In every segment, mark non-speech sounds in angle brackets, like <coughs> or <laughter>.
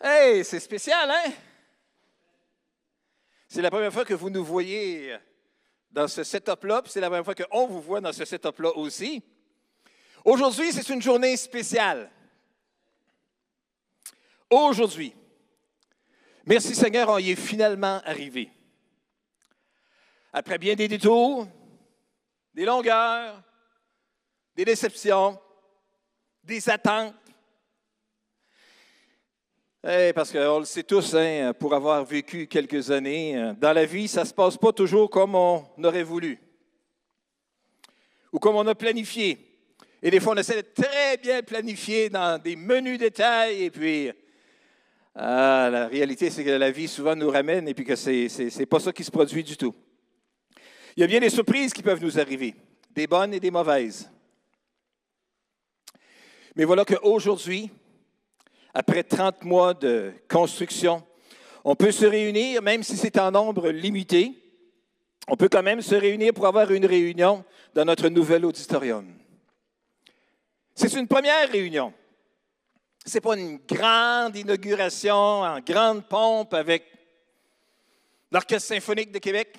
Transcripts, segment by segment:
Hey, c'est spécial, hein? C'est la première fois que vous nous voyez dans ce setup-là, puis c'est la première fois qu'on vous voit dans ce setup-là aussi. Aujourd'hui, c'est une journée spéciale. Aujourd'hui, merci Seigneur, on y est finalement arrivé. Après bien des détours, des longueurs, des déceptions, des attentes, eh, parce qu'on le sait tous, hein, pour avoir vécu quelques années, euh, dans la vie, ça ne se passe pas toujours comme on aurait voulu ou comme on a planifié. Et des fois, on essaie de très bien planifier dans des menus détails, et puis ah, la réalité, c'est que la vie souvent nous ramène, et puis que ce n'est pas ça qui se produit du tout. Il y a bien des surprises qui peuvent nous arriver, des bonnes et des mauvaises. Mais voilà qu'aujourd'hui, après 30 mois de construction. On peut se réunir, même si c'est en nombre limité. On peut quand même se réunir pour avoir une réunion dans notre nouvel auditorium. C'est une première réunion. Ce n'est pas une grande inauguration en grande pompe avec l'Orchestre symphonique de Québec.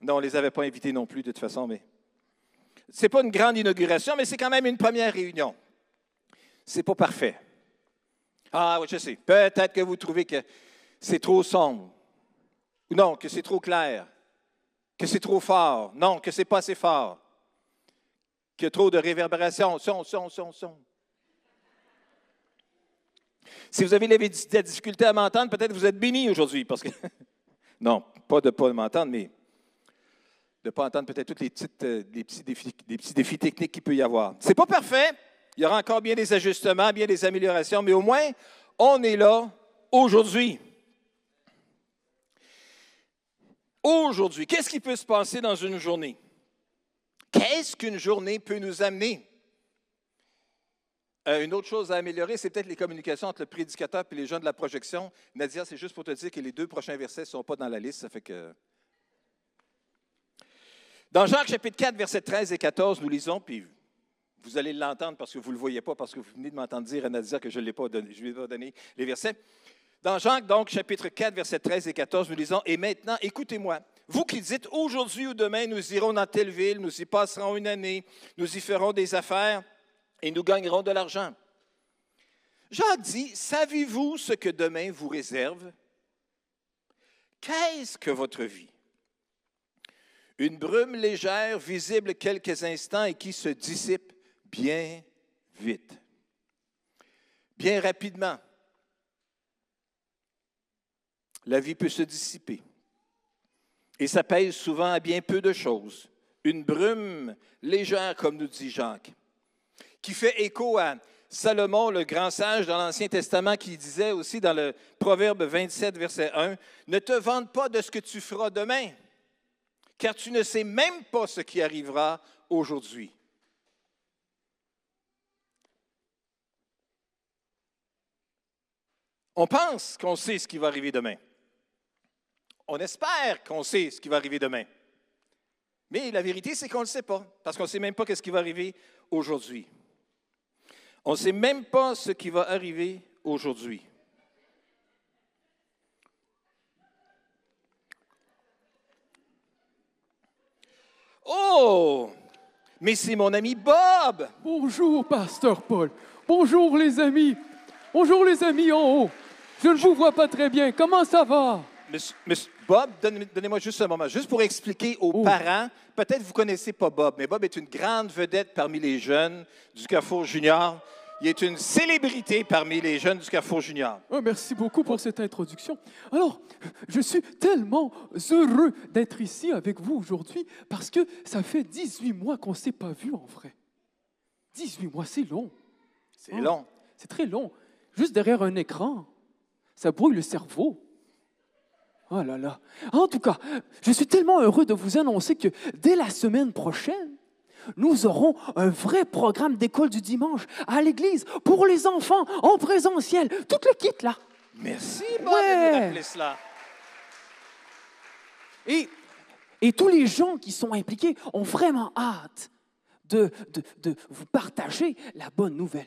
Non, on ne les avait pas invités non plus de toute façon, mais ce n'est pas une grande inauguration, mais c'est quand même une première réunion. Ce n'est pas parfait. Ah oui, je sais. Peut-être que vous trouvez que c'est trop sombre. Non, que c'est trop clair. Que c'est trop fort. Non, que c'est pas assez fort. Qu'il y a trop de réverbération. Son, son, son, son. Si vous avez de la difficulté à m'entendre, peut-être que vous êtes béni aujourd'hui. Parce que. <laughs> non, pas de ne pas m'entendre, mais de ne pas entendre peut-être tous les, petites, euh, petits défis, des petits défis techniques qu'il peut y avoir. Ce n'est pas parfait. Il y aura encore bien des ajustements, bien des améliorations, mais au moins, on est là aujourd'hui. Aujourd'hui, qu'est-ce qui peut se passer dans une journée? Qu'est-ce qu'une journée peut nous amener? Euh, une autre chose à améliorer, c'est peut-être les communications entre le prédicateur et les gens de la projection. Nadia, c'est juste pour te dire que les deux prochains versets ne sont pas dans la liste, ça fait que. Dans Jacques chapitre 4, versets 13 et 14, nous lisons, puis vous allez l'entendre parce que vous ne le voyez pas, parce que vous venez de m'entendre dire à Nadia que je ne lui ai pas donné les versets. Dans Jacques, donc, chapitre 4, versets 13 et 14, nous lisons Et maintenant, écoutez-moi, vous qui dites aujourd'hui ou demain, nous irons dans telle ville, nous y passerons une année, nous y ferons des affaires et nous gagnerons de l'argent. Jacques dit Savez-vous ce que demain vous réserve? Qu'est-ce que votre vie? Une brume légère, visible quelques instants et qui se dissipe bien vite, bien rapidement. La vie peut se dissiper. Et ça pèse souvent à bien peu de choses. Une brume légère, comme nous dit Jacques, qui fait écho à Salomon, le grand sage dans l'Ancien Testament, qui disait aussi dans le Proverbe 27, verset 1, Ne te vante pas de ce que tu feras demain, car tu ne sais même pas ce qui arrivera aujourd'hui. On pense qu'on sait ce qui va arriver demain. On espère qu'on sait ce qui va arriver demain. Mais la vérité, c'est qu'on ne le sait pas, parce qu'on ne sait même pas ce qui va arriver aujourd'hui. On ne sait même pas ce qui va arriver aujourd'hui. Oh! Mais c'est mon ami Bob! Bonjour, pasteur Paul. Bonjour, les amis. Bonjour, les amis en haut. Je ne vous vois pas très bien. Comment ça va? Monsieur, Bob, donnez-moi juste un moment, juste pour expliquer aux oh. parents. Peut-être vous ne connaissez pas Bob, mais Bob est une grande vedette parmi les jeunes du Carrefour Junior. Il est une célébrité parmi les jeunes du Carrefour Junior. Oh, merci beaucoup pour cette introduction. Alors, je suis tellement heureux d'être ici avec vous aujourd'hui parce que ça fait 18 mois qu'on ne s'est pas vu en vrai. 18 mois, c'est long. C'est long. C'est très long. Juste derrière un écran. Ça brouille le cerveau. Oh là là. En tout cas, je suis tellement heureux de vous annoncer que dès la semaine prochaine, nous aurons un vrai programme d'école du dimanche à l'église pour les enfants en présentiel. Tout le kit là. Merci, Bob, ouais. de cela. Et, et tous les gens qui sont impliqués ont vraiment hâte de, de, de vous partager la bonne nouvelle.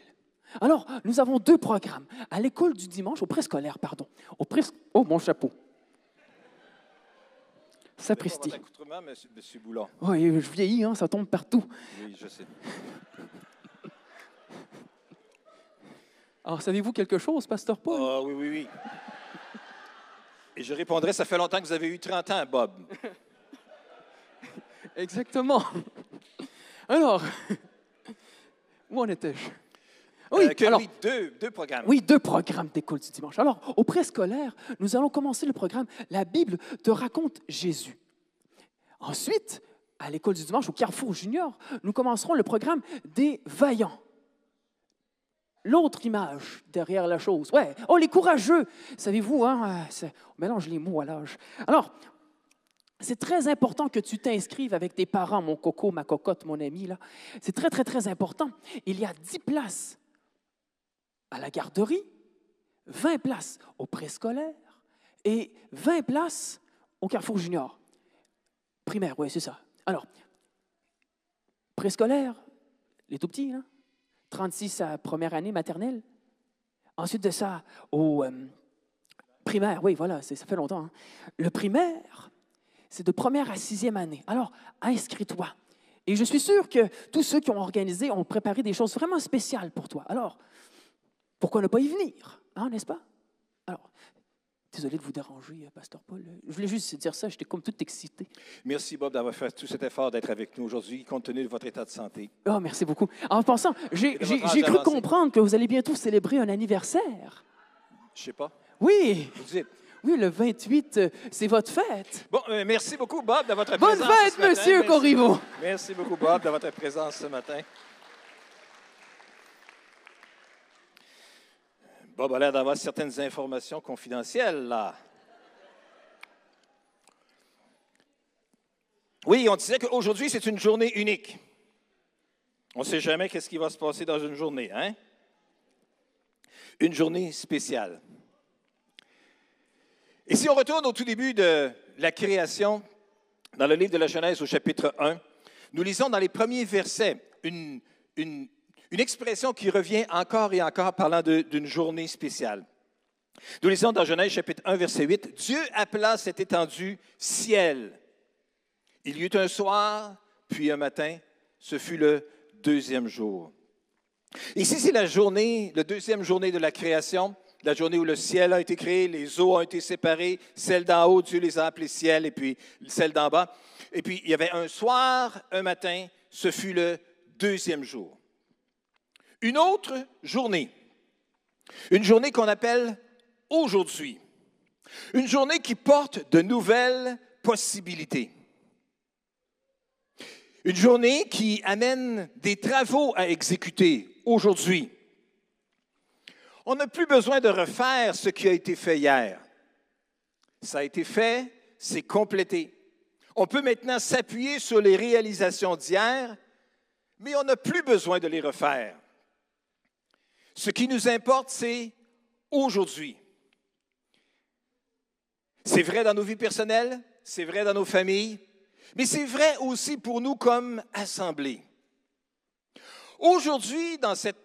Alors, nous avons deux programmes. À l'école du dimanche, au préscolaire, pardon. Au prés... Oh, mon chapeau. Sapristi. Monsieur, monsieur Boulon. Oui, je vieillis, hein, ça tombe partout. Oui, je sais. Alors, savez-vous quelque chose, Pasteur Paul? Ah oui, oui, oui. Et je répondrai, ça fait longtemps que vous avez eu 30 ans, Bob. Exactement. Alors, <laughs> où en étais-je? Oui, Euh, que- alors, oui, deux, deux programmes. Oui, deux programmes d'école du dimanche. Alors, au préscolaire, nous allons commencer le programme La Bible te raconte Jésus. Ensuite, à l'école du dimanche, au Carrefour Junior, nous commencerons le programme des vaillants. L'autre image derrière la chose. Ouais. Oh, les courageux. Savez-vous, hein, on mélange les mots à l'âge. Alors, c'est très important que tu t'inscrives avec tes parents, mon coco, ma cocotte, mon ami. là. C'est très, très, très important. Il y a 10 places à la garderie, 20 places au préscolaire et 20 places au Carrefour Junior. Primaire, oui, c'est ça. Alors, préscolaire, les tout petits, là, 36 à première année maternelle. Ensuite de ça, au euh, primaire, oui, voilà, ça fait longtemps. hein. Le primaire, c'est de première à sixième année. Alors, inscris-toi. Et je suis sûr que tous ceux qui ont organisé ont préparé des choses vraiment spéciales pour toi. Alors, pourquoi ne pas y venir, hein, n'est-ce pas? Alors, désolé de vous déranger, euh, Pasteur Paul. Je voulais juste dire ça, j'étais comme tout excité. Merci, Bob, d'avoir fait tout cet effort d'être avec nous aujourd'hui, compte tenu de votre état de santé. Oh, merci beaucoup. En passant, j'ai cru comprendre que vous allez bientôt célébrer un anniversaire. Je sais pas. Oui, Vous dites. oui, le 28, euh, c'est votre fête. Bon, euh, merci beaucoup, Bob, de votre Bonne présence. fête, ce matin. Monsieur. Corriveau. Merci beaucoup, Bob, de votre présence ce matin. Bob a l'air d'avoir certaines informations confidentielles, là. Oui, on disait qu'aujourd'hui, c'est une journée unique. On ne sait jamais qu'est-ce qui va se passer dans une journée, hein? Une journée spéciale. Et si on retourne au tout début de la création, dans le livre de la Genèse au chapitre 1, nous lisons dans les premiers versets une, une- une expression qui revient encore et encore parlant d'une journée spéciale. Nous lisons dans Genèse chapitre 1, verset 8, Dieu appela cette étendue ciel. Il y eut un soir, puis un matin, ce fut le deuxième jour. Ici, c'est la journée, la deuxième journée de la création, la journée où le ciel a été créé, les eaux ont été séparées, celle d'en haut, Dieu les a appelées ciel, et puis celle d'en bas. Et puis, il y avait un soir, un matin, ce fut le deuxième jour. Une autre journée, une journée qu'on appelle aujourd'hui, une journée qui porte de nouvelles possibilités. Une journée qui amène des travaux à exécuter aujourd'hui. On n'a plus besoin de refaire ce qui a été fait hier. Ça a été fait, c'est complété. On peut maintenant s'appuyer sur les réalisations d'hier, mais on n'a plus besoin de les refaire. Ce qui nous importe, c'est aujourd'hui. C'est vrai dans nos vies personnelles, c'est vrai dans nos familles, mais c'est vrai aussi pour nous comme assemblée. Aujourd'hui, dans cette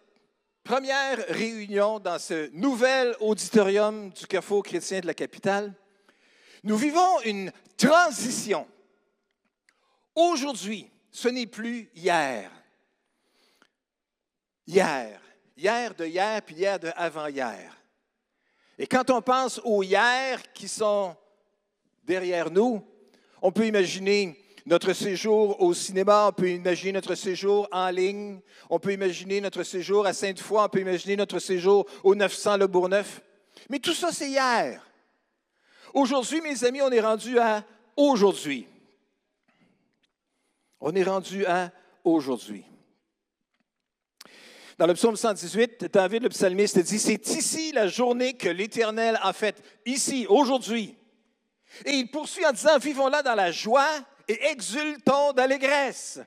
première réunion, dans ce nouvel auditorium du Carrefour chrétien de la capitale, nous vivons une transition. Aujourd'hui, ce n'est plus hier. Hier. Hier de hier, puis hier de avant-hier. Et quand on pense aux hier qui sont derrière nous, on peut imaginer notre séjour au cinéma, on peut imaginer notre séjour en ligne, on peut imaginer notre séjour à Sainte-Foy, on peut imaginer notre séjour au 900 Le Bourgneuf. Mais tout ça, c'est hier. Aujourd'hui, mes amis, on est rendu à aujourd'hui. On est rendu à aujourd'hui. Dans le psaume 118, David le psalmiste dit, c'est ici la journée que l'Éternel a faite, ici, aujourd'hui. Et il poursuit en disant, vivons-la dans la joie et exultons d'allégresse.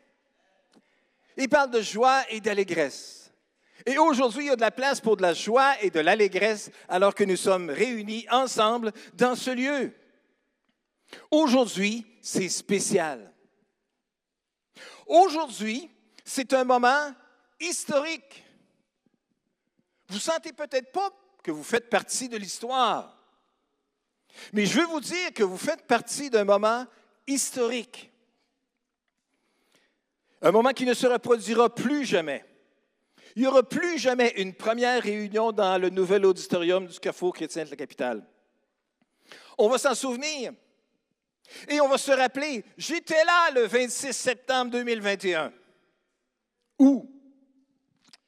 Il parle de joie et d'allégresse. Et aujourd'hui, il y a de la place pour de la joie et de l'allégresse alors que nous sommes réunis ensemble dans ce lieu. Aujourd'hui, c'est spécial. Aujourd'hui, c'est un moment historique. Vous sentez peut-être pas que vous faites partie de l'histoire. Mais je veux vous dire que vous faites partie d'un moment historique. Un moment qui ne se reproduira plus jamais. Il n'y aura plus jamais une première réunion dans le nouvel auditorium du Carrefour chrétien de la capitale. On va s'en souvenir. Et on va se rappeler, j'étais là le 26 septembre 2021. Où?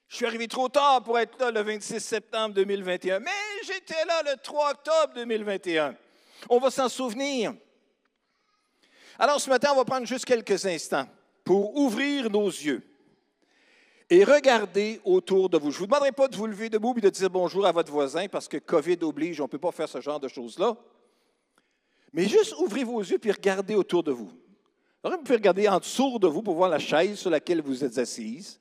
Je suis arrivé trop tard pour être là le 26 septembre 2021, mais j'étais là le 3 octobre 2021. On va s'en souvenir. Alors ce matin, on va prendre juste quelques instants pour ouvrir nos yeux et regarder autour de vous. Je ne vous demanderai pas de vous lever debout et de dire bonjour à votre voisin parce que COVID oblige, on ne peut pas faire ce genre de choses-là. Mais juste ouvrez vos yeux et regardez autour de vous. vous pouvez regarder en dessous de vous pour voir la chaise sur laquelle vous êtes assise.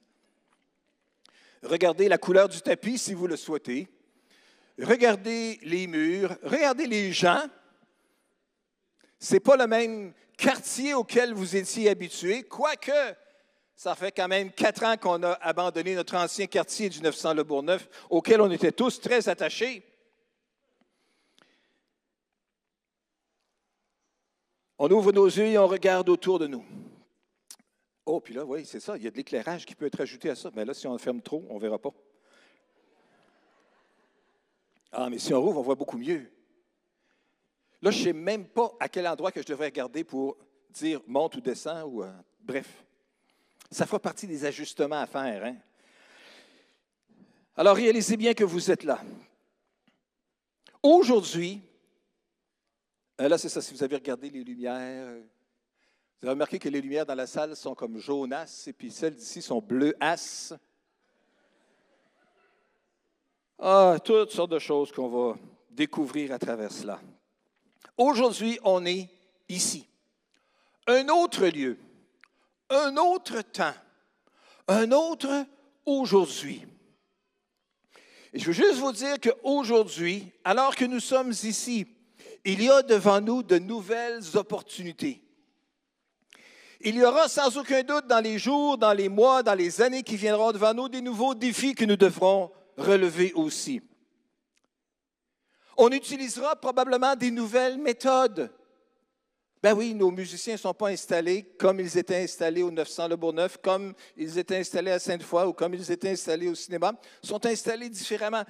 Regardez la couleur du tapis si vous le souhaitez. Regardez les murs. Regardez les gens. Ce n'est pas le même quartier auquel vous étiez habitué, quoique ça fait quand même quatre ans qu'on a abandonné notre ancien quartier du 900 Le Bourgneuf, auquel on était tous très attachés. On ouvre nos yeux et on regarde autour de nous. Oh, puis là, oui, c'est ça, il y a de l'éclairage qui peut être ajouté à ça. Mais là, si on ferme trop, on ne verra pas. Ah, mais si on rouvre, on voit beaucoup mieux. Là, je ne sais même pas à quel endroit que je devrais regarder pour dire monte ou descend ou euh, bref. Ça fera partie des ajustements à faire. Hein? Alors, réalisez bien que vous êtes là. Aujourd'hui, euh, là, c'est ça, si vous avez regardé les lumières, vous avez remarqué que les lumières dans la salle sont comme jaunasse et puis celles d'ici sont bleuasses. Ah, toutes sortes de choses qu'on va découvrir à travers cela. Aujourd'hui, on est ici. Un autre lieu, un autre temps, un autre aujourd'hui. Et je veux juste vous dire qu'aujourd'hui, alors que nous sommes ici, il y a devant nous de nouvelles opportunités. Il y aura sans aucun doute dans les jours, dans les mois, dans les années qui viendront devant nous des nouveaux défis que nous devrons relever aussi. On utilisera probablement des nouvelles méthodes. Ben oui, nos musiciens ne sont pas installés comme ils étaient installés au 900 Le Bourgneuf, comme ils étaient installés à Sainte-Foy ou comme ils étaient installés au cinéma. Ils sont installés différemment.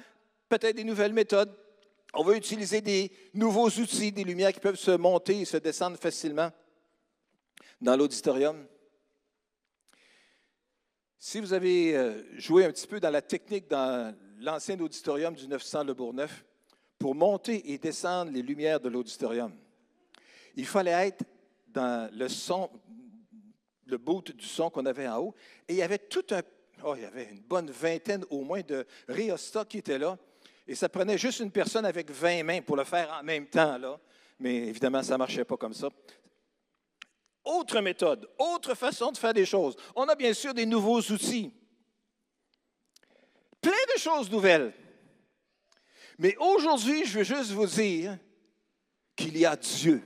Peut-être des nouvelles méthodes. On va utiliser des nouveaux outils, des lumières qui peuvent se monter et se descendre facilement dans l'auditorium. Si vous avez euh, joué un petit peu dans la technique dans l'ancien auditorium du 900 Le Bourgneuf, pour monter et descendre les lumières de l'auditorium, il fallait être dans le son, le boot du son qu'on avait en haut, et il y avait tout un, oh, il y avait une bonne vingtaine au moins de rhéostats qui étaient là, et ça prenait juste une personne avec 20 mains pour le faire en même temps, là. Mais évidemment, ça ne marchait pas comme ça. Autre méthode, autre façon de faire des choses. On a bien sûr des nouveaux outils. Plein de choses nouvelles. Mais aujourd'hui, je veux juste vous dire qu'il y a Dieu.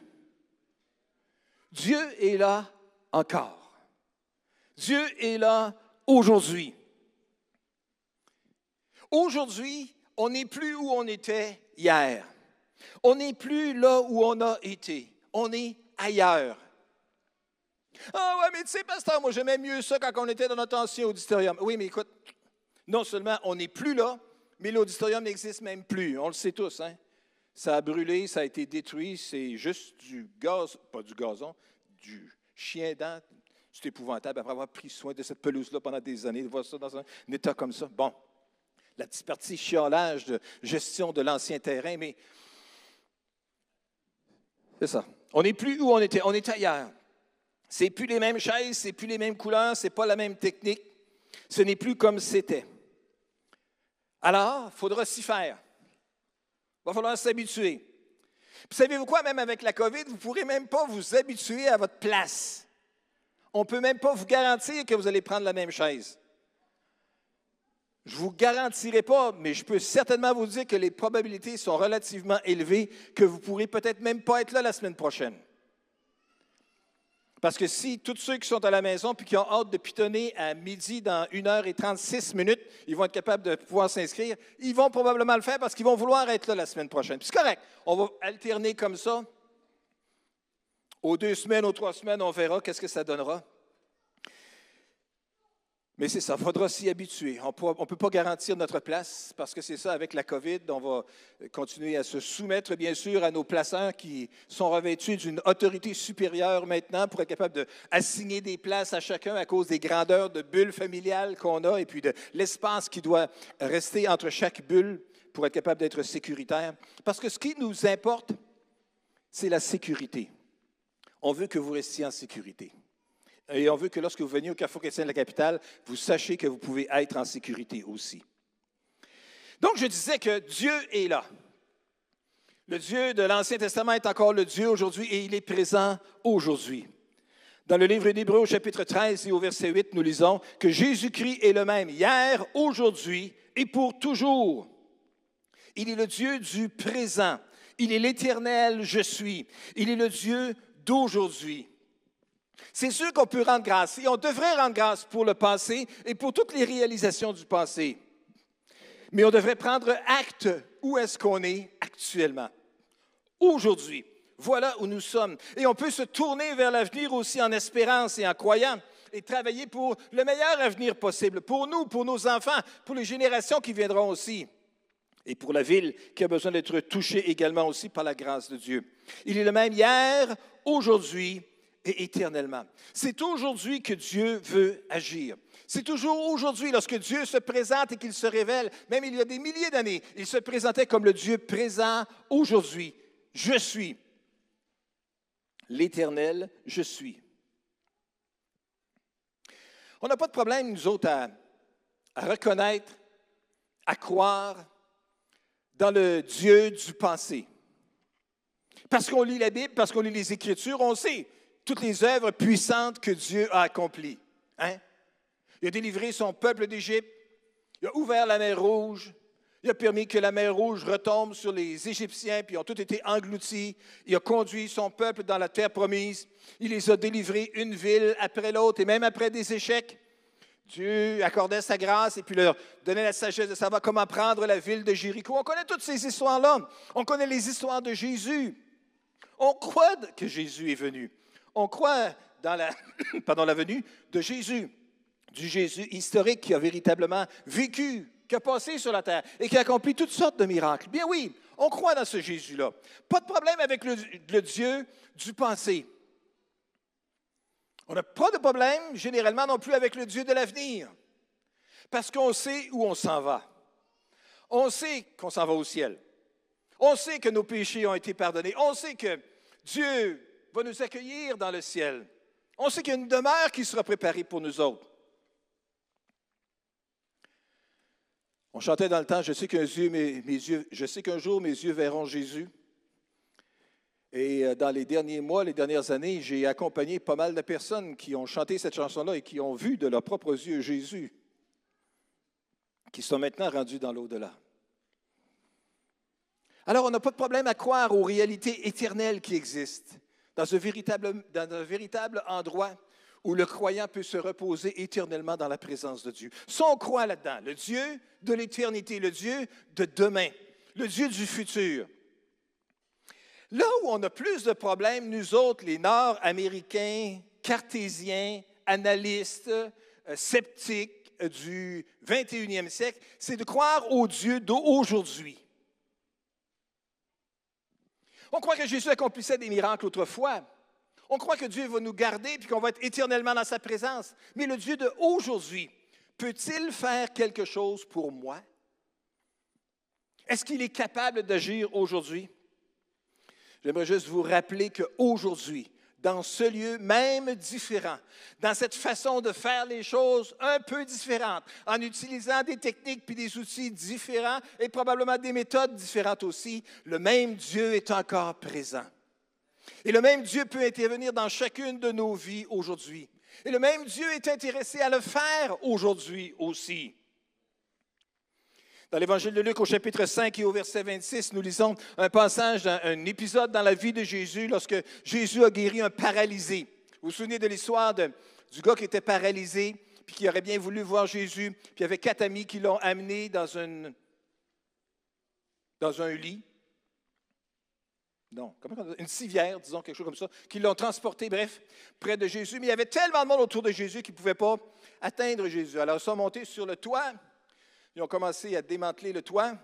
Dieu est là encore. Dieu est là aujourd'hui. Aujourd'hui, on n'est plus où on était hier. On n'est plus là où on a été. On est ailleurs. Ah ouais, mais tu sais, pasteur, moi j'aimais mieux ça quand on était dans notre ancien auditorium. Oui, mais écoute, non seulement on n'est plus là, mais l'auditorium n'existe même plus. On le sait tous, hein? Ça a brûlé, ça a été détruit, c'est juste du gaz, pas du gazon, du chien dent. C'est épouvantable après avoir pris soin de cette pelouse-là pendant des années, de voir ça dans un état comme ça. Bon, la petite partie chiolage de gestion de l'ancien terrain, mais c'est ça. On n'est plus où on était, on est ailleurs. C'est plus les mêmes chaises, c'est plus les mêmes couleurs, c'est pas la même technique. Ce n'est plus comme c'était. Alors, il faudra s'y faire. Il va falloir s'habituer. Puis savez-vous quoi, même avec la COVID, vous ne pourrez même pas vous habituer à votre place. On ne peut même pas vous garantir que vous allez prendre la même chaise. Je ne vous garantirai pas, mais je peux certainement vous dire que les probabilités sont relativement élevées que vous ne pourrez peut-être même pas être là la semaine prochaine. Parce que si tous ceux qui sont à la maison puis qui ont hâte de pitonner à midi dans 1 heure et 36 minutes, ils vont être capables de pouvoir s'inscrire, ils vont probablement le faire parce qu'ils vont vouloir être là la semaine prochaine. Puis c'est correct. On va alterner comme ça. Aux deux semaines, aux trois semaines, on verra qu'est-ce que ça donnera. Mais c'est ça, il faudra s'y habituer. On ne peut pas garantir notre place parce que c'est ça, avec la COVID, on va continuer à se soumettre, bien sûr, à nos placeurs qui sont revêtus d'une autorité supérieure maintenant pour être capable d'assigner des places à chacun à cause des grandeurs de bulles familiales qu'on a et puis de l'espace qui doit rester entre chaque bulle pour être capable d'être sécuritaire. Parce que ce qui nous importe, c'est la sécurité. On veut que vous restiez en sécurité. Et on veut que lorsque vous venez au Carrefour chrétien de la capitale, vous sachiez que vous pouvez être en sécurité aussi. Donc, je disais que Dieu est là. Le Dieu de l'Ancien Testament est encore le Dieu aujourd'hui et il est présent aujourd'hui. Dans le livre d'Hébreu au chapitre 13 et au verset 8, nous lisons que Jésus-Christ est le même hier, aujourd'hui et pour toujours. Il est le Dieu du présent. Il est l'éternel je suis. Il est le Dieu d'aujourd'hui. C'est sûr qu'on peut rendre grâce et on devrait rendre grâce pour le passé et pour toutes les réalisations du passé. Mais on devrait prendre acte où est-ce qu'on est actuellement. Aujourd'hui, voilà où nous sommes. Et on peut se tourner vers l'avenir aussi en espérance et en croyant et travailler pour le meilleur avenir possible, pour nous, pour nos enfants, pour les générations qui viendront aussi. Et pour la ville qui a besoin d'être touchée également aussi par la grâce de Dieu. Il est le même hier, aujourd'hui et éternellement. C'est aujourd'hui que Dieu veut agir. C'est toujours aujourd'hui, lorsque Dieu se présente et qu'il se révèle, même il y a des milliers d'années, il se présentait comme le Dieu présent aujourd'hui. Je suis. L'Éternel, je suis. On n'a pas de problème, nous autres, à, reconnaître, à croire dans le Dieu du passé. Parce qu'on lit la Bible, parce qu'on lit les Écritures, on sait toutes les œuvres puissantes que Dieu a accomplies. Hein? Il a délivré son peuple d'Égypte, il a ouvert la mer Rouge, il a permis que la mer Rouge retombe sur les Égyptiens, puis ils ont tous été engloutis. Il a conduit son peuple dans la terre promise. Il les a délivrés une ville après l'autre, et même après des échecs. Dieu accordait sa grâce et puis leur donnait la sagesse de savoir comment prendre la ville de Jéricho. On connaît toutes ces histoires-là. On connaît les histoires de Jésus. On croit que Jésus est venu. On croit dans <coughs> la, venue de Jésus, du Jésus historique qui a véritablement vécu, qui a passé sur la terre et qui a accompli toutes sortes de miracles. Bien oui, on croit dans ce Jésus-là. Pas de problème avec le Dieu du passé. On n'a pas de problème généralement non plus avec le Dieu de l'avenir, parce qu'on sait où on s'en va. On sait qu'on s'en va au ciel. On sait que nos péchés ont été pardonnés. On sait que Dieu va nous accueillir dans le ciel. On sait qu'il y a une demeure qui sera préparée pour nous autres. On chantait dans le temps, je sais qu'un je sais qu'un jour mes yeux verront Jésus. Et euh, dans les derniers mois, les dernières années, j'ai accompagné pas mal de personnes qui ont chanté cette chanson-là et qui ont vu de leurs propres yeux Jésus, qui sont maintenant rendus dans l'au-delà. Alors, on n'a pas de problème à croire aux réalités éternelles qui existent dans un véritable, endroit où le croyant peut se reposer éternellement dans la présence de Dieu. Si on croit là-dedans, le Dieu de l'éternité, le Dieu de demain, le Dieu du futur. Là où on a plus de problèmes, nous autres, les Nord-Américains, cartésiens, analystes, euh, sceptiques du 21e siècle, c'est de croire au Dieu d'aujourd'hui. On croit que Jésus accomplissait des miracles autrefois. On croit que Dieu va nous garder et qu'on va être éternellement dans sa présence. Mais le Dieu d'aujourd'hui, peut-il faire quelque chose pour moi? Est-ce qu'il est capable d'agir aujourd'hui? J'aimerais juste vous rappeler qu'aujourd'hui, dans ce lieu même différent, dans cette façon de faire les choses un peu différentes, en utilisant des techniques puis des outils différents et probablement des méthodes différentes aussi, le même Dieu est encore présent. Et le même Dieu peut intervenir dans chacune de nos vies aujourd'hui. Et le même Dieu est intéressé à le faire aujourd'hui aussi. Dans l'Évangile de Luc, au chapitre 5 et au verset 26, nous lisons un passage, un épisode dans la vie de Jésus lorsque Jésus a guéri un paralysé. Vous vous souvenez de l'histoire du gars qui était paralysé, puis qui aurait bien voulu voir Jésus, puis il y avait quatre amis qui l'ont amené dans, dans un lit. Non, une civière, disons, quelque chose comme ça, qui l'ont transporté, bref, près de Jésus. Mais il y avait tellement de monde autour de Jésus qu'ils ne pouvaient pas atteindre Jésus. Alors, ils sont montés sur le toit. Ils ont commencé à démanteler le toit.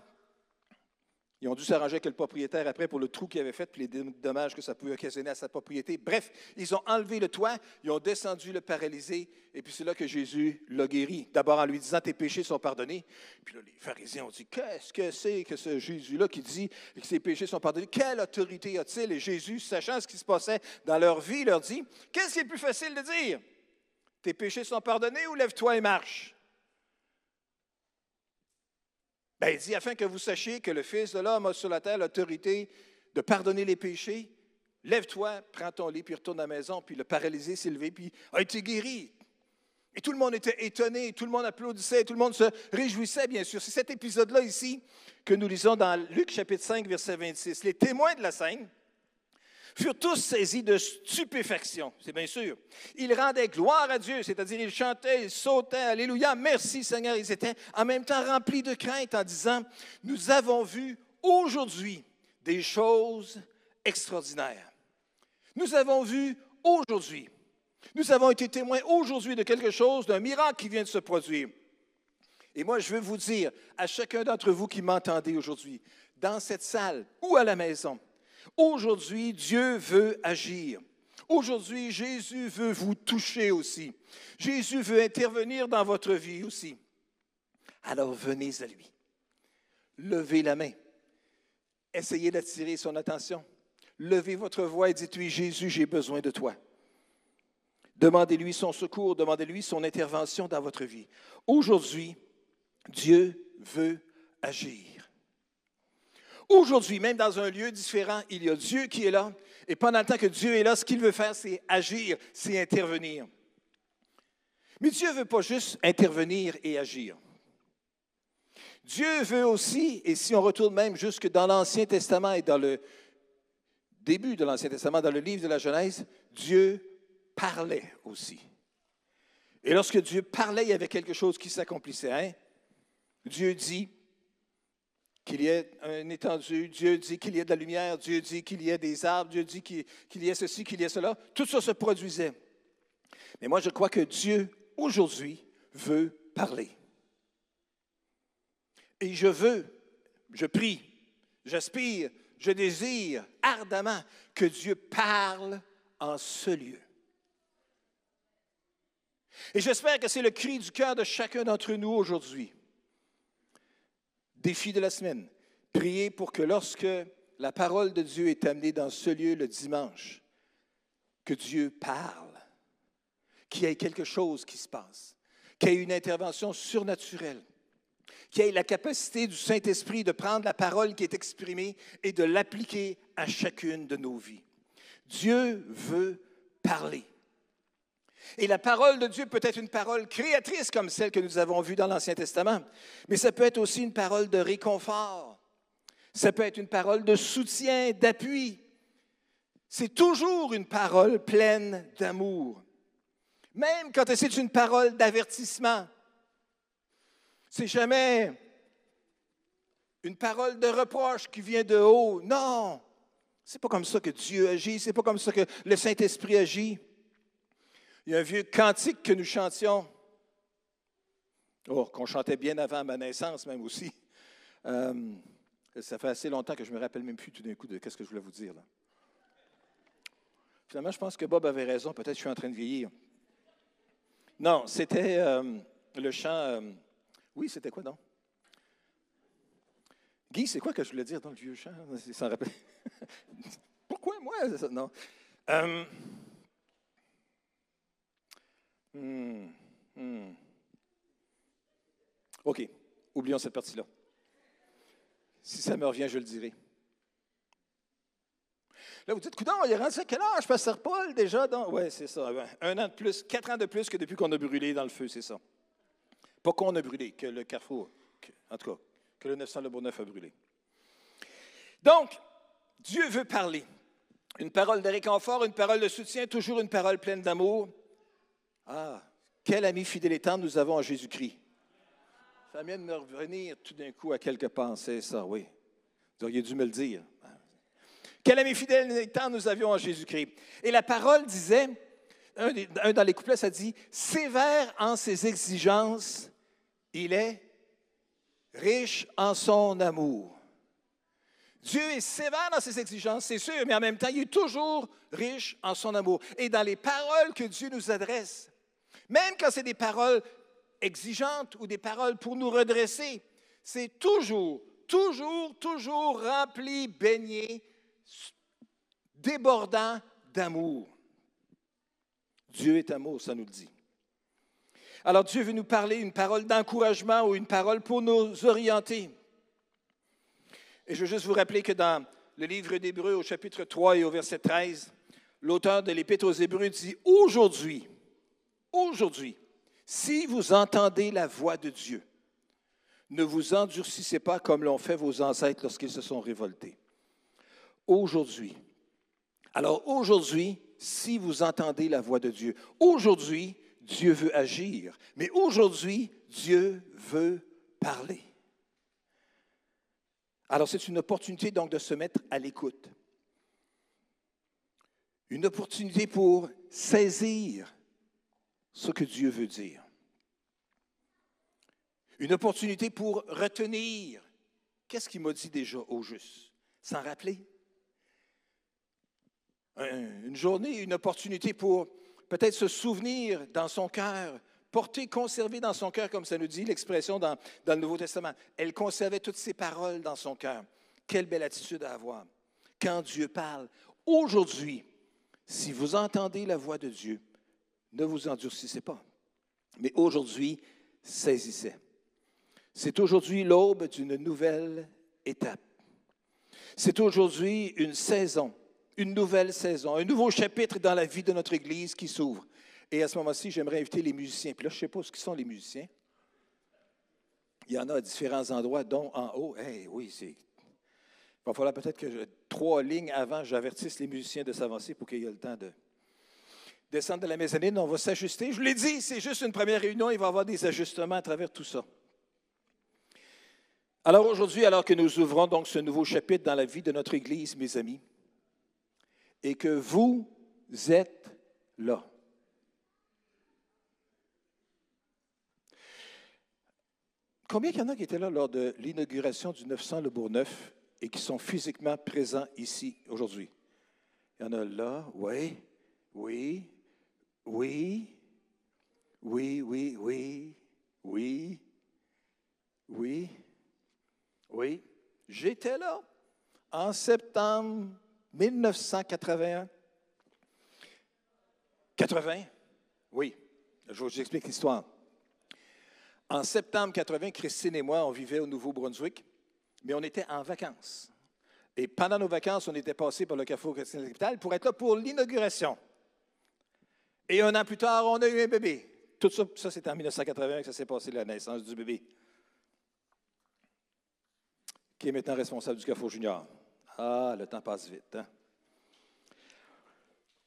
Ils ont dû s'arranger avec le propriétaire après pour le trou qu'il avait fait, puis les dommages que ça pouvait occasionner à sa propriété. Bref, ils ont enlevé le toit, ils ont descendu le paralysé, et puis c'est là que Jésus l'a guéri. D'abord en lui disant Tes péchés sont pardonnés. Puis là, les pharisiens ont dit Qu'est-ce que c'est que ce Jésus-là qui dit que ses péchés sont pardonnés? Quelle autorité a-t-il? Et Jésus, sachant ce qui se passait dans leur vie, leur dit Qu'est-ce qui est plus facile de dire? Tes péchés sont pardonnés ou lève-toi et marche? Ben, il dit, afin que vous sachiez que le Fils de l'homme a sur la terre l'autorité de pardonner les péchés, lève-toi, prends ton lit, puis retourne à la maison. Puis le paralysé s'est levé, puis a été guéri. Et tout le monde était étonné, tout le monde applaudissait, tout le monde se réjouissait, bien sûr. C'est cet épisode-là ici que nous lisons dans Luc chapitre 5, verset 26. Les témoins de la scène furent tous saisis de stupéfaction, c'est bien sûr. Ils rendaient gloire à Dieu, c'est-à-dire ils chantaient, ils sautaient, Alléluia, merci Seigneur. Ils étaient en même temps remplis de crainte en disant, nous avons vu aujourd'hui des choses extraordinaires. Nous avons vu aujourd'hui, nous avons été témoins aujourd'hui de quelque chose, d'un miracle qui vient de se produire. Et moi, je veux vous dire à chacun d'entre vous qui m'entendez aujourd'hui, dans cette salle ou à la maison, Aujourd'hui, Dieu veut agir. Aujourd'hui, Jésus veut vous toucher aussi. Jésus veut intervenir dans votre vie aussi. Alors venez à lui. Levez la main. Essayez d'attirer son attention. Levez votre voix et dites-lui, Jésus, j'ai besoin de toi. Demandez-lui son secours, demandez-lui son intervention dans votre vie. Aujourd'hui, Dieu veut agir. Aujourd'hui, même dans un lieu différent, il y a Dieu qui est là. Et pendant le temps que Dieu est là, ce qu'il veut faire, c'est agir, c'est intervenir. Mais Dieu ne veut pas juste intervenir et agir. Dieu veut aussi, et si on retourne même jusque dans l'Ancien Testament et dans le début de l'Ancien Testament, dans le livre de la Genèse, Dieu parlait aussi. Et lorsque Dieu parlait, il y avait quelque chose qui s'accomplissait. Hein? Dieu dit, qu'il y ait un étendu, Dieu dit qu'il y ait de la lumière, Dieu dit qu'il y ait des arbres, Dieu dit qu'il y ait ceci, qu'il y ait cela. Tout ça se produisait. Mais moi, je crois que Dieu, aujourd'hui, veut parler. Et je veux, je prie, j'aspire, je désire ardemment que Dieu parle en ce lieu. Et j'espère que c'est le cri du cœur de chacun d'entre nous aujourd'hui. Défi de la semaine. Priez pour que lorsque la parole de Dieu est amenée dans ce lieu le dimanche, que Dieu parle, qu'il y ait quelque chose qui se passe, qu'il y ait une intervention surnaturelle, qu'il y ait la capacité du Saint-Esprit de prendre la parole qui est exprimée et de l'appliquer à chacune de nos vies. Dieu veut parler. Et la parole de Dieu peut être une parole créatrice comme celle que nous avons vue dans l'Ancien Testament, mais ça peut être aussi une parole de réconfort. Ça peut être une parole de soutien, d'appui. C'est toujours une parole pleine d'amour. Même quand c'est une parole d'avertissement. C'est jamais une parole de reproche qui vient de haut. Non, c'est pas comme ça que Dieu agit, c'est pas comme ça que le Saint-Esprit agit. Il y a un vieux cantique que nous chantions, oh, qu'on chantait bien avant ma naissance même aussi. Euh, ça fait assez longtemps que je me rappelle même plus tout d'un coup de ce que je voulais vous dire. Là. Finalement, je pense que Bob avait raison. Peut-être que je suis en train de vieillir. Non, c'était euh, le chant. Euh, oui, c'était quoi donc? Guy, c'est quoi que je voulais dire dans le vieux chant? <laughs> Pourquoi moi? Non? Hmm, hmm. OK, oublions cette partie-là. Si ça me revient, je le dirai. Là, vous dites, coudon, il est rendu à quel âge, Pasteur Paul, déjà? Oui, c'est ça. Un an de plus, quatre ans de plus que depuis qu'on a brûlé dans le feu, c'est ça. Pas qu'on a brûlé, que le carrefour, en tout cas, que le 900 Le Bourneuf a brûlé. Donc, Dieu veut parler. Une parole de réconfort, une parole de soutien, toujours une parole pleine d'amour. Ah, quel ami fidèle et tendre nous avons en Jésus-Christ. Ça vient de me revenir tout d'un coup à quelques pensées, ça, oui. Vous auriez dû me le dire. Quel ami fidèle et tendre nous avions en Jésus-Christ. Et la parole disait, un, dans les couplets, ça dit, sévère en ses exigences, il est riche en son amour. Dieu est sévère dans ses exigences, c'est sûr, mais en même temps, il est toujours riche en son amour. Et dans les paroles que Dieu nous adresse, même quand c'est des paroles exigeantes ou des paroles pour nous redresser, c'est toujours, toujours, toujours rempli, baigné, débordant d'amour. Dieu est amour, ça nous le dit. Alors Dieu veut nous parler une parole d'encouragement ou une parole pour nous orienter. Et je veux juste vous rappeler que dans le livre d'Hébreu au chapitre 3 et au verset 13, l'auteur de l'Épître aux Hébreux dit, aujourd'hui, aujourd'hui, si vous entendez la voix de Dieu, ne vous endurcissez pas comme l'ont fait vos ancêtres lorsqu'ils se sont révoltés. Aujourd'hui. Alors aujourd'hui, si vous entendez la voix de Dieu, aujourd'hui, Dieu veut agir, mais aujourd'hui, Dieu veut parler. Alors c'est une opportunité donc de se mettre à l'écoute. Une opportunité pour saisir ce que Dieu veut dire. Une opportunité pour retenir qu'est-ce qu'il m'a dit déjà au juste, s'en rappeler? Une journée, une opportunité pour peut-être se souvenir dans son cœur, porter, conserver dans son cœur, comme ça nous dit l'expression dans, dans, le Nouveau Testament. Elle conservait toutes ses paroles dans son cœur. Quelle belle attitude à avoir. Quand Dieu parle, aujourd'hui, si vous entendez la voix de Dieu, ne vous endurcissez pas. Mais aujourd'hui, saisissez. C'est aujourd'hui l'aube d'une nouvelle étape. C'est aujourd'hui une saison, une nouvelle saison, un nouveau chapitre dans la vie de notre Église qui s'ouvre. Et à ce moment-ci, j'aimerais inviter les musiciens. Puis là, je ne sais pas ce qui sont les musiciens. Il y en a à différents endroits, dont en haut. Eh oui, c'est. Il va falloir peut-être que trois lignes avant, j'avertisse les musiciens de s'avancer pour qu'il y ait le temps de, descendre de la mezzanine, on va s'ajuster. Je vous l'ai dit, c'est juste une première réunion, il va y avoir des ajustements à travers tout ça. Alors aujourd'hui, alors que nous ouvrons donc ce nouveau chapitre dans la vie de notre Église, mes amis, et que vous êtes là. Combien il y en a qui étaient là lors de l'inauguration du 900 Le Bourgneuf et qui sont physiquement présents ici aujourd'hui? Il y en a là, oui, oui, oui, oui, oui, oui, oui, oui, oui. J'étais là en septembre 1981. 80? Oui, je vous explique l'histoire. En septembre 80, Christine et moi, on vivait au Nouveau-Brunswick, mais on était en vacances. Et pendant nos vacances, on était passé par le Carrefour Christine pour être là pour l'inauguration. Et un an plus tard, on a eu un bébé. Tout ça, ça c'était en 1980 que ça s'est passé, la naissance du bébé. Qui est maintenant responsable du CAFO Junior. Ah, le temps passe vite. Hein?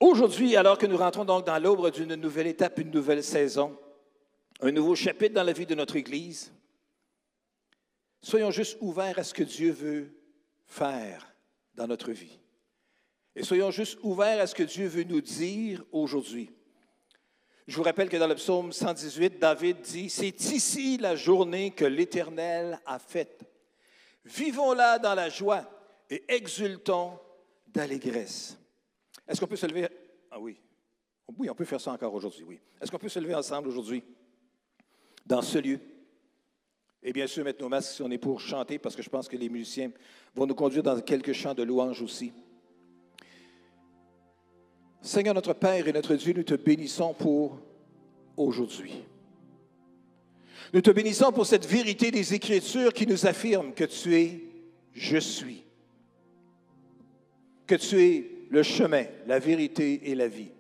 Aujourd'hui, alors que nous rentrons donc dans l'aube d'une nouvelle étape, une nouvelle saison, un nouveau chapitre dans la vie de notre Église, soyons juste ouverts à ce que Dieu veut faire dans notre vie. Et soyons juste ouverts à ce que Dieu veut nous dire aujourd'hui. Je vous rappelle que dans le psaume 118, David dit, C'est ici la journée que l'Éternel a faite. Vivons-la dans la joie et exultons d'allégresse. Est-ce qu'on peut se lever? Ah oui. Oui, on peut faire ça encore aujourd'hui, oui. Est-ce qu'on peut se lever ensemble aujourd'hui dans ce lieu? Et bien sûr, mettre nos masques si on est pour chanter, parce que je pense que les musiciens vont nous conduire dans quelques chants de louange aussi. Seigneur notre Père et notre Dieu, nous te bénissons pour aujourd'hui. Nous te bénissons pour cette vérité des Écritures qui nous affirme que tu es je suis, que tu es le chemin, la vérité et la vie,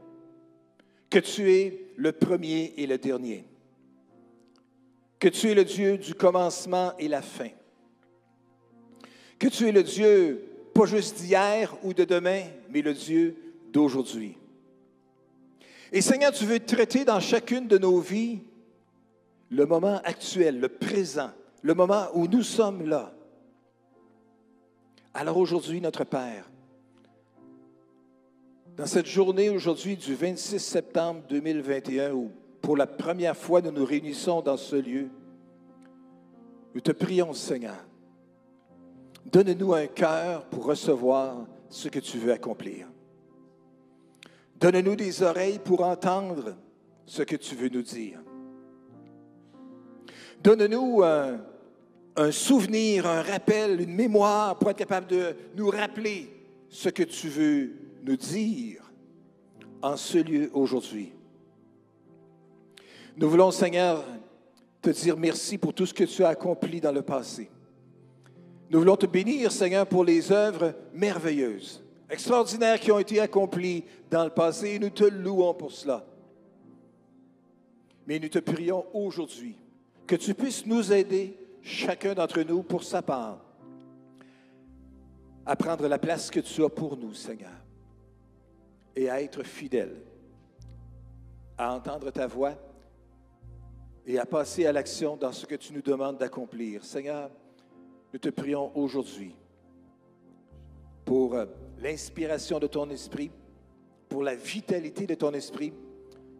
que tu es le premier et le dernier, que tu es le Dieu du commencement et la fin, que tu es le Dieu pas juste d'hier ou de demain, mais le Dieu d'aujourd'hui. Et Seigneur, tu veux traiter dans chacune de nos vies le moment actuel, le présent, le moment où nous sommes là. Alors aujourd'hui, notre Père, dans cette journée aujourd'hui du 26 septembre 2021, où pour la première fois nous nous réunissons dans ce lieu, nous te prions, Seigneur, donne-nous un cœur pour recevoir ce que tu veux accomplir. Donne-nous des oreilles pour entendre ce que tu veux nous dire. Donne-nous un, un, souvenir, un rappel, une mémoire pour être capable de nous rappeler ce que tu veux nous dire en ce lieu aujourd'hui. Nous voulons, Seigneur, te dire merci pour tout ce que tu as accompli dans le passé. Nous voulons te bénir, Seigneur, pour les œuvres merveilleuses, extraordinaires qui ont été accomplies dans le passé et nous te louons pour cela. Mais nous te prions aujourd'hui que tu puisses nous aider, chacun d'entre nous, pour sa part, à prendre la place que tu as pour nous, Seigneur, et à être fidèle, à entendre ta voix et à passer à l'action dans ce que tu nous demandes d'accomplir. Seigneur, nous te prions aujourd'hui pour euh, l'inspiration de ton esprit, pour la vitalité de ton esprit,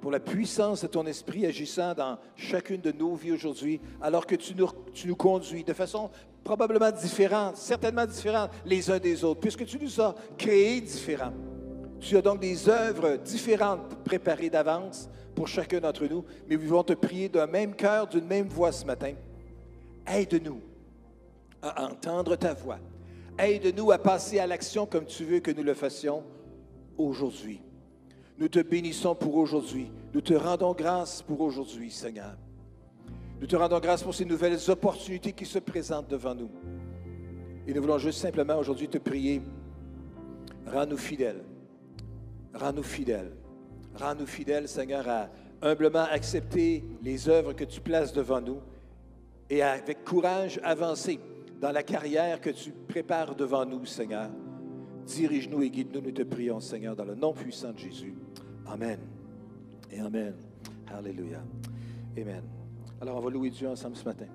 pour la puissance de ton esprit agissant dans chacune de nos vies aujourd'hui, alors que tu nous, tu nous conduis de façon probablement différente, certainement différente les uns des autres, puisque tu nous as créés différents. Tu as donc des œuvres différentes préparées d'avance pour chacun d'entre nous, mais nous voulons te prier d'un même cœur, d'une même voix ce matin. Aide-nous à entendre ta voix. Aide-nous à passer à l'action comme tu veux que nous le fassions aujourd'hui. Nous te bénissons pour aujourd'hui. Nous te rendons grâce pour aujourd'hui, Seigneur. Nous te rendons grâce pour ces nouvelles opportunités qui se présentent devant nous. Et nous voulons juste simplement aujourd'hui te prier. Rends-nous fidèles. Rends-nous fidèles. Rends-nous fidèles, Seigneur, à humblement accepter les œuvres que tu places devant nous et avec courage avancer dans la carrière que tu prépares devant nous, Seigneur. Dirige-nous et guide-nous, nous te prions, Seigneur, dans le nom puissant de Jésus. Amen. Et Amen. Alléluia. Amen. Alors, on va louer Dieu ensemble ce matin.